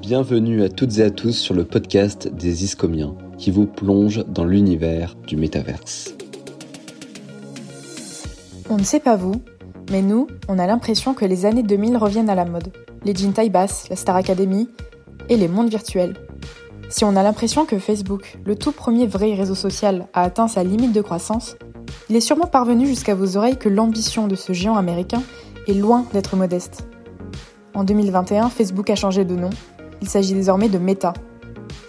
Bienvenue à toutes et à tous sur le podcast des Iscomiens qui vous plonge dans l'univers du métaverse. On ne sait pas vous, mais nous, on a l'impression que les années 2000 reviennent à la mode. Les jeans taille basse, la Star Academy et les mondes virtuels. Si on a l'impression que Facebook, le tout premier vrai réseau social, a atteint sa limite de croissance, il est sûrement parvenu jusqu'à vos oreilles que l'ambition de ce géant américain est loin d'être modeste. En 2021, Facebook a changé de nom. Il s'agit désormais de Meta.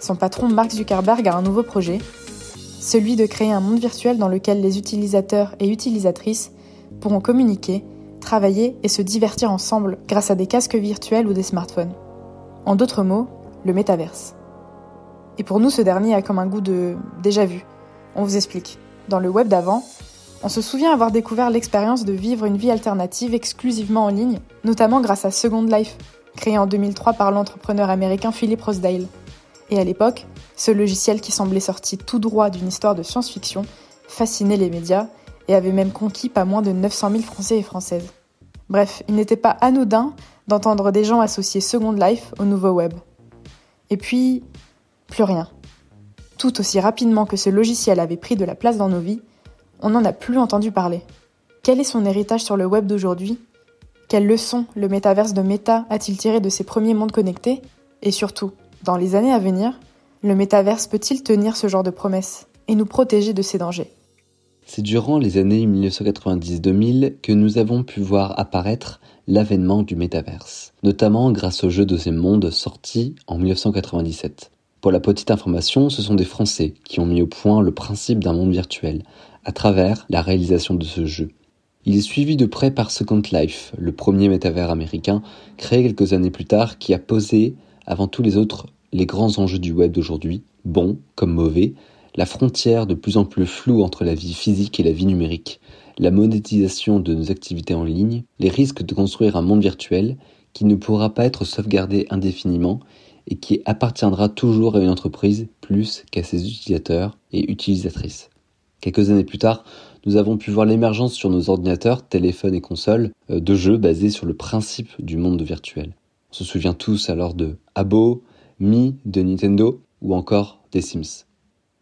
Son patron Mark Zuckerberg a un nouveau projet, celui de créer un monde virtuel dans lequel les utilisateurs et utilisatrices pourront communiquer, travailler et se divertir ensemble grâce à des casques virtuels ou des smartphones. En d'autres mots, le métaverse. Et pour nous, ce dernier a comme un goût de déjà vu. On vous explique. Dans le web d'avant, on se souvient avoir découvert l'expérience de vivre une vie alternative exclusivement en ligne, notamment grâce à Second Life, créé en 2003 par l'entrepreneur américain Philip Rosedale. Et à l'époque, ce logiciel qui semblait sorti tout droit d'une histoire de science-fiction fascinait les médias et avait même conquis pas moins de 900 000 Français et Françaises. Bref, il n'était pas anodin d'entendre des gens associer Second Life au nouveau web. Et puis, plus rien. Tout aussi rapidement que ce logiciel avait pris de la place dans nos vies, on n'en a plus entendu parler. Quel est son héritage sur le web d'aujourd'hui? Quelles leçons le métaverse de Meta a-t-il tiré de ses premiers mondes connectés? Et surtout, dans les années à venir, le métaverse peut-il tenir ce genre de promesses et nous protéger de ces dangers? C'est durant les années 1990-2000 que nous avons pu voir apparaître l'avènement du métaverse, notamment grâce au jeu Deuxième Monde sorti en 1997. Pour la petite information, ce sont des Français qui ont mis au point le principe d'un monde virtuel à travers la réalisation de ce jeu. Il est suivi de près par Second Life, le premier métavers américain créé quelques années plus tard qui a posé, avant tous les autres, les grands enjeux du web d'aujourd'hui, bons comme mauvais, la frontière de plus en plus floue entre la vie physique et la vie numérique, la monétisation de nos activités en ligne, les risques de construire un monde virtuel qui ne pourra pas être sauvegardé indéfiniment et qui appartiendra toujours à une entreprise plus qu'à ses utilisateurs et utilisatrices. Quelques années plus tard, nous avons pu voir l'émergence sur nos ordinateurs, téléphones et consoles euh, de jeux basés sur le principe du monde virtuel. On se souvient tous alors de Abo, Mi de Nintendo ou encore des Sims.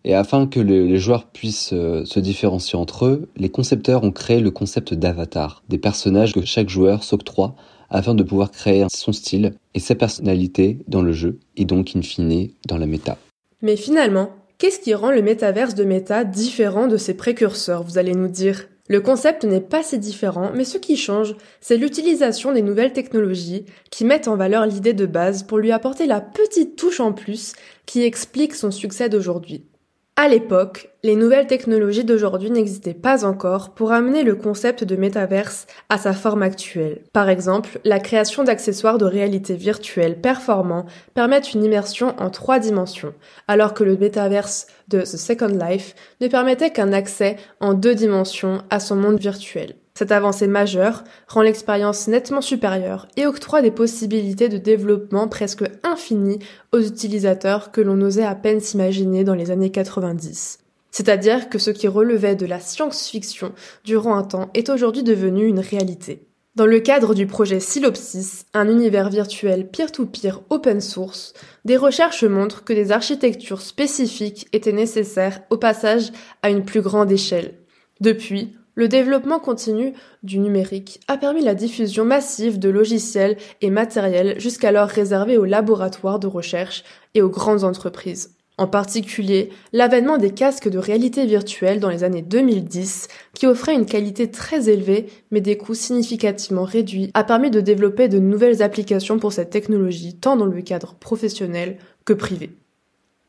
Et afin que les joueurs puissent euh, se différencier entre eux, les concepteurs ont créé le concept d'avatar, des personnages que chaque joueur s'octroie afin de pouvoir créer son style et sa personnalité dans le jeu, et donc in fine dans la méta. Mais finalement, qu'est-ce qui rend le métaverse de méta différent de ses précurseurs, vous allez nous dire? Le concept n'est pas si différent, mais ce qui change, c'est l'utilisation des nouvelles technologies qui mettent en valeur l'idée de base pour lui apporter la petite touche en plus qui explique son succès d'aujourd'hui. À l'époque, les nouvelles technologies d'aujourd'hui n'existaient pas encore pour amener le concept de métaverse à sa forme actuelle. Par exemple, la création d'accessoires de réalité virtuelle performants permettent une immersion en trois dimensions, alors que le métaverse de The Second Life ne permettait qu'un accès en deux dimensions à son monde virtuel. Cette avancée majeure rend l'expérience nettement supérieure et octroie des possibilités de développement presque infinies aux utilisateurs que l'on osait à peine s'imaginer dans les années 90. C'est-à-dire que ce qui relevait de la science-fiction durant un temps est aujourd'hui devenu une réalité. Dans le cadre du projet Silopsis, un univers virtuel peer-to-peer open source, des recherches montrent que des architectures spécifiques étaient nécessaires au passage à une plus grande échelle. Depuis, le développement continu du numérique a permis la diffusion massive de logiciels et matériels jusqu'alors réservés aux laboratoires de recherche et aux grandes entreprises. En particulier, l'avènement des casques de réalité virtuelle dans les années 2010, qui offraient une qualité très élevée mais des coûts significativement réduits, a permis de développer de nouvelles applications pour cette technologie tant dans le cadre professionnel que privé.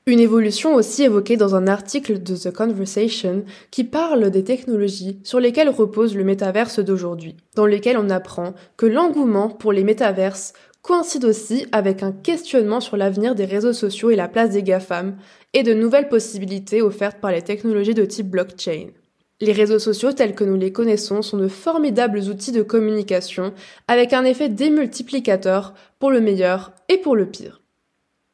Une évolution aussi évoquée dans un article de The Conversation qui parle des technologies sur lesquelles repose le métaverse d'aujourd'hui, dans lequel on apprend que l'engouement pour les métaverses coïncide aussi avec un questionnement sur l'avenir des réseaux sociaux et la place des GAFAM, et de nouvelles possibilités offertes par les technologies de type blockchain. Les réseaux sociaux tels que nous les connaissons sont de formidables outils de communication avec un effet démultiplicateur pour le meilleur et pour le pire.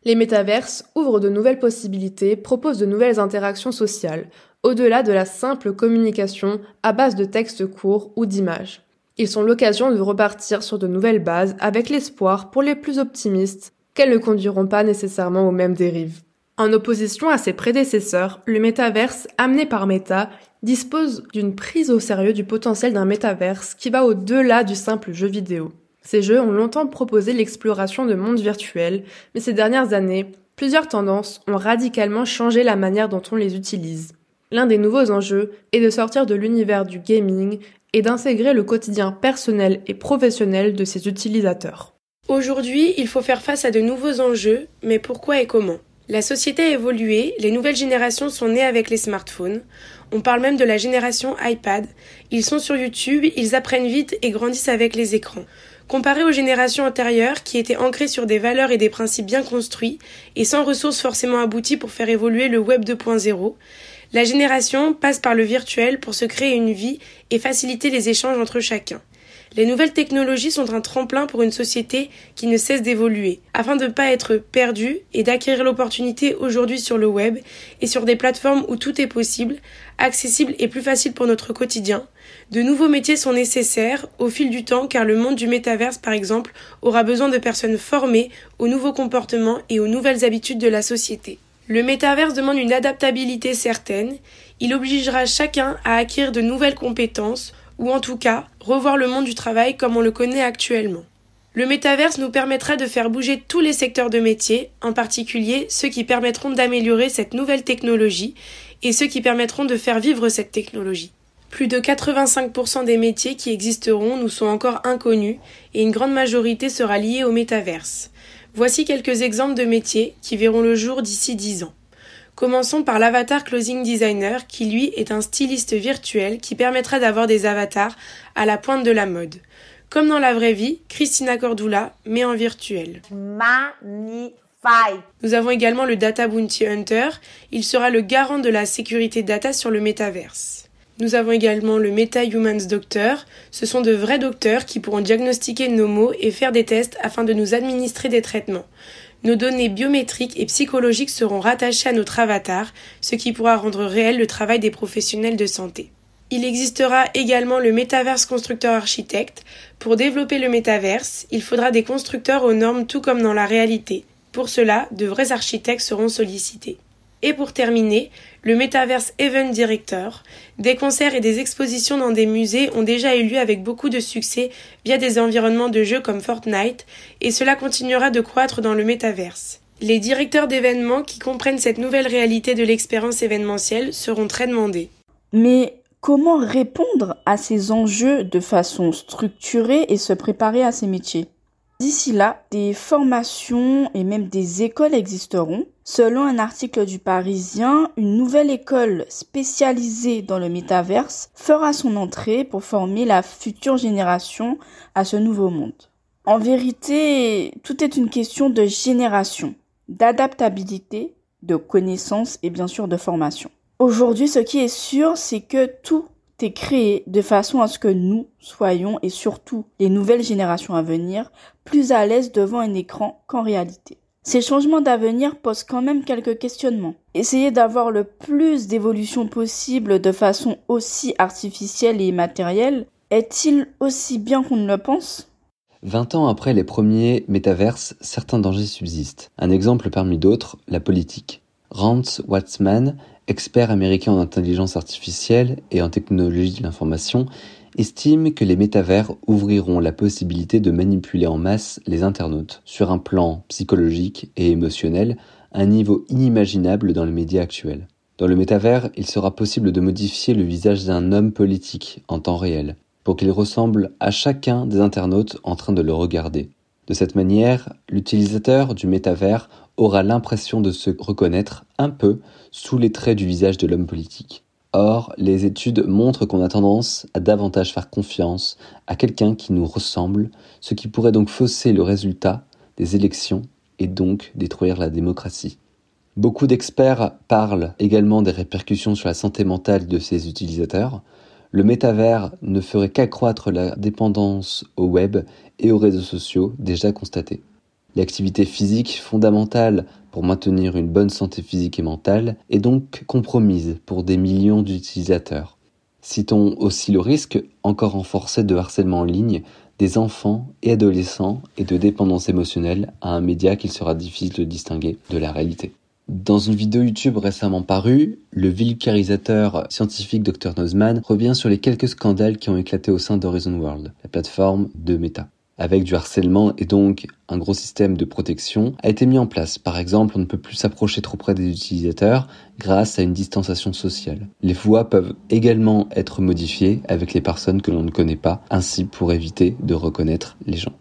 Les métaverses ouvrent de nouvelles possibilités, proposent de nouvelles interactions sociales, au-delà de la simple communication à base de textes courts ou d'images. Ils sont l'occasion de repartir sur de nouvelles bases avec l'espoir pour les plus optimistes qu'elles ne conduiront pas nécessairement aux mêmes dérives. En opposition à ses prédécesseurs, le métaverse amené par Meta dispose d'une prise au sérieux du potentiel d'un métaverse qui va au-delà du simple jeu vidéo. Ces jeux ont longtemps proposé l'exploration de mondes virtuels, mais ces dernières années, plusieurs tendances ont radicalement changé la manière dont on les utilise. L'un des nouveaux enjeux est de sortir de l'univers du gaming et d'intégrer le quotidien personnel et professionnel de ses utilisateurs. Aujourd'hui, il faut faire face à de nouveaux enjeux, mais pourquoi et comment? La société a évolué, les nouvelles générations sont nées avec les smartphones, on parle même de la génération iPad, ils sont sur YouTube, ils apprennent vite et grandissent avec les écrans. Comparé aux générations antérieures qui étaient ancrées sur des valeurs et des principes bien construits et sans ressources forcément abouties pour faire évoluer le Web 2.0, la génération passe par le virtuel pour se créer une vie et faciliter les échanges entre chacun. Les nouvelles technologies sont un tremplin pour une société qui ne cesse d'évoluer, afin de ne pas être perdue et d'acquérir l'opportunité aujourd'hui sur le web et sur des plateformes où tout est possible, accessible et plus facile pour notre quotidien. De nouveaux métiers sont nécessaires au fil du temps car le monde du métaverse par exemple aura besoin de personnes formées aux nouveaux comportements et aux nouvelles habitudes de la société. Le métaverse demande une adaptabilité certaine, il obligera chacun à acquérir de nouvelles compétences ou en tout cas revoir le monde du travail comme on le connaît actuellement. Le métaverse nous permettra de faire bouger tous les secteurs de métier, en particulier ceux qui permettront d'améliorer cette nouvelle technologie et ceux qui permettront de faire vivre cette technologie. Plus de 85% des métiers qui existeront nous sont encore inconnus et une grande majorité sera liée au métaverse. Voici quelques exemples de métiers qui verront le jour d'ici 10 ans. Commençons par l'avatar closing designer qui lui est un styliste virtuel qui permettra d'avoir des avatars à la pointe de la mode. Comme dans la vraie vie, Christina Cordula, mais en virtuel. Magnifique. Nous avons également le Data Bounty Hunter. Il sera le garant de la sécurité data sur le métaverse. Nous avons également le Meta Humans Doctor. Ce sont de vrais docteurs qui pourront diagnostiquer nos maux et faire des tests afin de nous administrer des traitements. Nos données biométriques et psychologiques seront rattachées à notre avatar, ce qui pourra rendre réel le travail des professionnels de santé. Il existera également le métaverse constructeur architecte. Pour développer le métaverse, il faudra des constructeurs aux normes tout comme dans la réalité. Pour cela, de vrais architectes seront sollicités. Et pour terminer, le Metaverse Event Director. Des concerts et des expositions dans des musées ont déjà eu lieu avec beaucoup de succès via des environnements de jeux comme Fortnite, et cela continuera de croître dans le Metaverse. Les directeurs d'événements qui comprennent cette nouvelle réalité de l'expérience événementielle seront très demandés. Mais comment répondre à ces enjeux de façon structurée et se préparer à ces métiers? D'ici là, des formations et même des écoles existeront. Selon un article du Parisien, une nouvelle école spécialisée dans le métaverse fera son entrée pour former la future génération à ce nouveau monde. En vérité, tout est une question de génération, d'adaptabilité, de connaissance et bien sûr de formation. Aujourd'hui, ce qui est sûr, c'est que tout est créé de façon à ce que nous soyons, et surtout les nouvelles générations à venir, plus à l'aise devant un écran qu'en réalité. Ces changements d'avenir posent quand même quelques questionnements. Essayer d'avoir le plus d'évolution possible de façon aussi artificielle et immatérielle, est-il aussi bien qu'on ne le pense? Vingt ans après les premiers métaverses, certains dangers subsistent. Un exemple parmi d'autres, la politique. Rance Watsman expert américain en intelligence artificielle et en technologie de l'information, estime que les métavers ouvriront la possibilité de manipuler en masse les internautes sur un plan psychologique et émotionnel, un niveau inimaginable dans les médias actuels. Dans le métavers, il sera possible de modifier le visage d'un homme politique en temps réel, pour qu'il ressemble à chacun des internautes en train de le regarder. De cette manière, l'utilisateur du métavers aura l'impression de se reconnaître un peu sous les traits du visage de l'homme politique. Or, les études montrent qu'on a tendance à davantage faire confiance à quelqu'un qui nous ressemble, ce qui pourrait donc fausser le résultat des élections et donc détruire la démocratie. Beaucoup d'experts parlent également des répercussions sur la santé mentale de ces utilisateurs. Le métavers ne ferait qu'accroître la dépendance au web et aux réseaux sociaux déjà constatée. L'activité physique, fondamentale pour maintenir une bonne santé physique et mentale, est donc compromise pour des millions d'utilisateurs. Citons aussi le risque, encore renforcé de harcèlement en ligne, des enfants et adolescents et de dépendance émotionnelle à un média qu'il sera difficile de distinguer de la réalité. Dans une vidéo YouTube récemment parue, le vulgarisateur scientifique Dr Nozman revient sur les quelques scandales qui ont éclaté au sein d'Horizon World, la plateforme de Meta. Avec du harcèlement et donc un gros système de protection a été mis en place. Par exemple, on ne peut plus s'approcher trop près des utilisateurs grâce à une distanciation sociale. Les voix peuvent également être modifiées avec les personnes que l'on ne connaît pas, ainsi pour éviter de reconnaître les gens.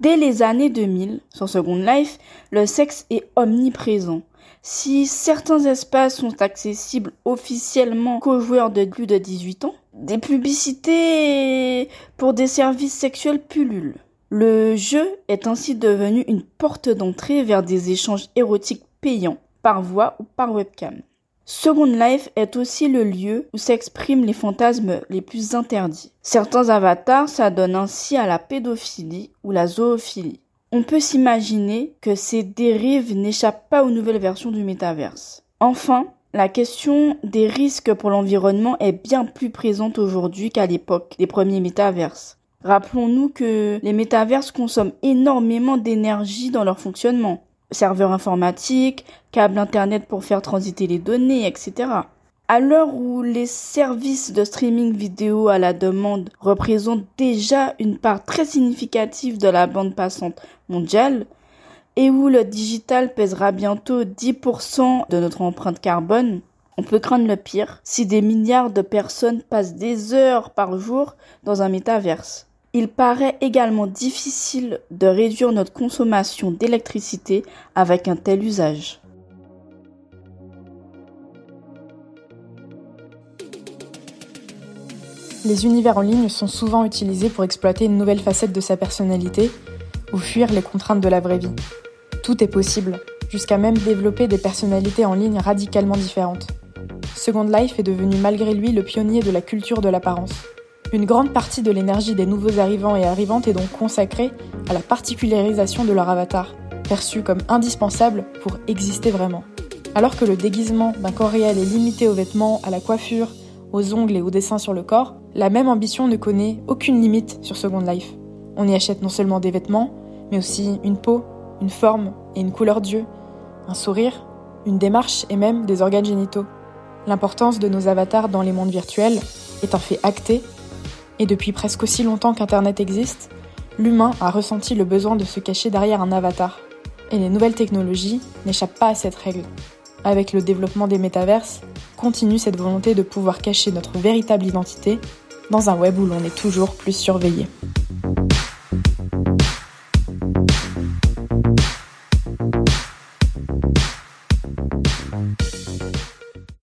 Dès les années 2000, sur Second Life, le sexe est omniprésent. Si certains espaces sont accessibles officiellement qu'aux joueurs de plus de 18 ans, des publicités pour des services sexuels pullulent. Le jeu est ainsi devenu une porte d'entrée vers des échanges érotiques payants, par voix ou par webcam. Second Life est aussi le lieu où s'expriment les fantasmes les plus interdits. Certains avatars s'adonnent ainsi à la pédophilie ou la zoophilie on peut s'imaginer que ces dérives n'échappent pas aux nouvelles versions du métaverse. Enfin, la question des risques pour l'environnement est bien plus présente aujourd'hui qu'à l'époque des premiers métaverses. Rappelons-nous que les métaverses consomment énormément d'énergie dans leur fonctionnement. Serveurs informatiques, câbles internet pour faire transiter les données, etc. À l'heure où les services de streaming vidéo à la demande représentent déjà une part très significative de la bande passante mondiale, et où le digital pèsera bientôt 10% de notre empreinte carbone, on peut craindre le pire si des milliards de personnes passent des heures par jour dans un métaverse. Il paraît également difficile de réduire notre consommation d'électricité avec un tel usage. Les univers en ligne sont souvent utilisés pour exploiter une nouvelle facette de sa personnalité ou fuir les contraintes de la vraie vie. Tout est possible, jusqu'à même développer des personnalités en ligne radicalement différentes. Second Life est devenu malgré lui le pionnier de la culture de l'apparence. Une grande partie de l'énergie des nouveaux arrivants et arrivantes est donc consacrée à la particularisation de leur avatar, perçu comme indispensable pour exister vraiment. Alors que le déguisement d'un corps réel est limité aux vêtements, à la coiffure, aux ongles et aux dessins sur le corps, la même ambition ne connaît aucune limite sur Second Life. On y achète non seulement des vêtements, mais aussi une peau, une forme et une couleur d'yeux, un sourire, une démarche et même des organes génitaux. L'importance de nos avatars dans les mondes virtuels est un fait acté, et depuis presque aussi longtemps qu'Internet existe, l'humain a ressenti le besoin de se cacher derrière un avatar. Et les nouvelles technologies n'échappent pas à cette règle. Avec le développement des métaverses, continue cette volonté de pouvoir cacher notre véritable identité dans un web où l'on est toujours plus surveillé.